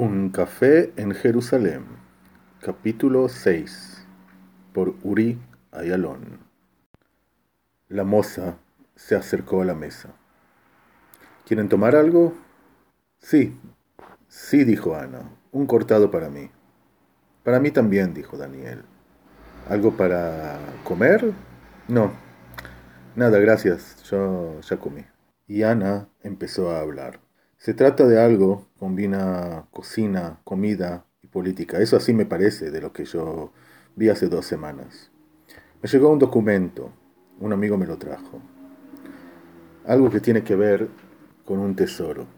Un café en Jerusalén, capítulo 6, por Uri Ayalón. La moza se acercó a la mesa. ¿Quieren tomar algo? Sí, sí, dijo Ana, un cortado para mí. Para mí también, dijo Daniel. ¿Algo para comer? No, nada, gracias, yo ya comí. Y Ana empezó a hablar. Se trata de algo, combina cocina, comida y política. Eso así me parece de lo que yo vi hace dos semanas. Me llegó un documento, un amigo me lo trajo. Algo que tiene que ver con un tesoro.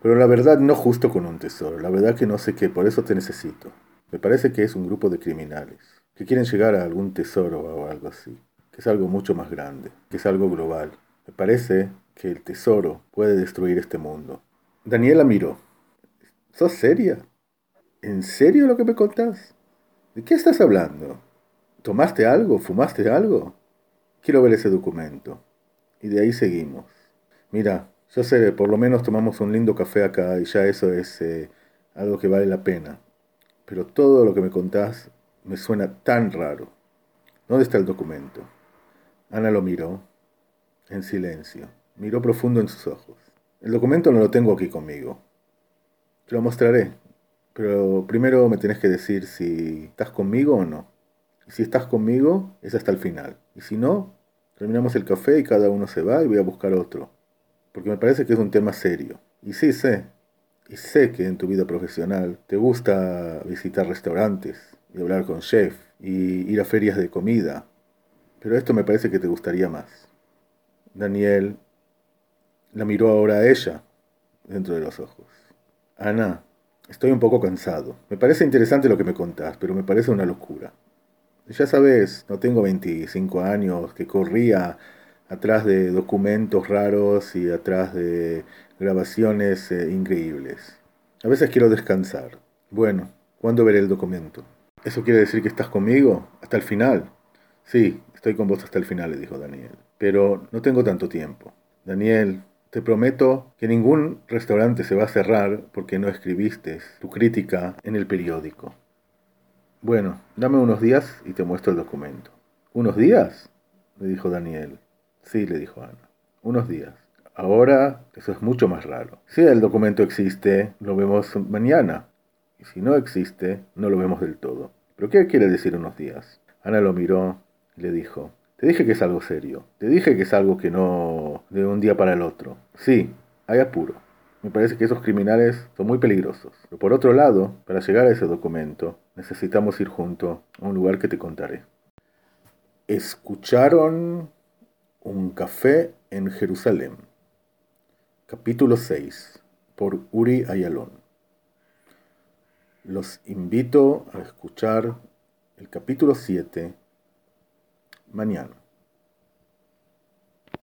Pero la verdad no justo con un tesoro, la verdad que no sé qué, por eso te necesito. Me parece que es un grupo de criminales, que quieren llegar a algún tesoro o algo así, que es algo mucho más grande, que es algo global. Me parece que el tesoro puede destruir este mundo. Daniela miró. ¿Sos seria? ¿En serio lo que me contás? ¿De qué estás hablando? ¿Tomaste algo? ¿Fumaste algo? Quiero ver ese documento. Y de ahí seguimos. Mira, yo sé, por lo menos tomamos un lindo café acá y ya eso es eh, algo que vale la pena. Pero todo lo que me contás me suena tan raro. ¿Dónde está el documento? Ana lo miró, en silencio. Miró profundo en sus ojos. El documento no lo tengo aquí conmigo. Te lo mostraré. Pero primero me tenés que decir si estás conmigo o no. Y si estás conmigo, es hasta el final. Y si no, terminamos el café y cada uno se va y voy a buscar otro. Porque me parece que es un tema serio. Y sí sé, y sé que en tu vida profesional te gusta visitar restaurantes y hablar con chef y ir a ferias de comida. Pero esto me parece que te gustaría más. Daniel la miró ahora ella, dentro de los ojos. Ana, estoy un poco cansado. Me parece interesante lo que me contás, pero me parece una locura. Ya sabes, no tengo 25 años, que corría atrás de documentos raros y atrás de grabaciones eh, increíbles. A veces quiero descansar. Bueno, ¿cuándo veré el documento? ¿Eso quiere decir que estás conmigo? ¿Hasta el final? Sí, estoy con vos hasta el final, le dijo Daniel. Pero no tengo tanto tiempo. Daniel, te prometo que ningún restaurante se va a cerrar porque no escribiste tu crítica en el periódico. Bueno, dame unos días y te muestro el documento. ¿Unos días? le dijo Daniel. Sí, le dijo Ana. Unos días. Ahora eso es mucho más raro. Si el documento existe, lo vemos mañana. Y si no existe, no lo vemos del todo. ¿Pero qué quiere decir unos días? Ana lo miró y le dijo, te dije que es algo serio. Te dije que es algo que no de un día para el otro. Sí, hay apuro. Me parece que esos criminales son muy peligrosos. Pero por otro lado, para llegar a ese documento, necesitamos ir junto a un lugar que te contaré. Escucharon un café en Jerusalén. Capítulo 6 por Uri Ayalón. Los invito a escuchar el capítulo 7 mañana.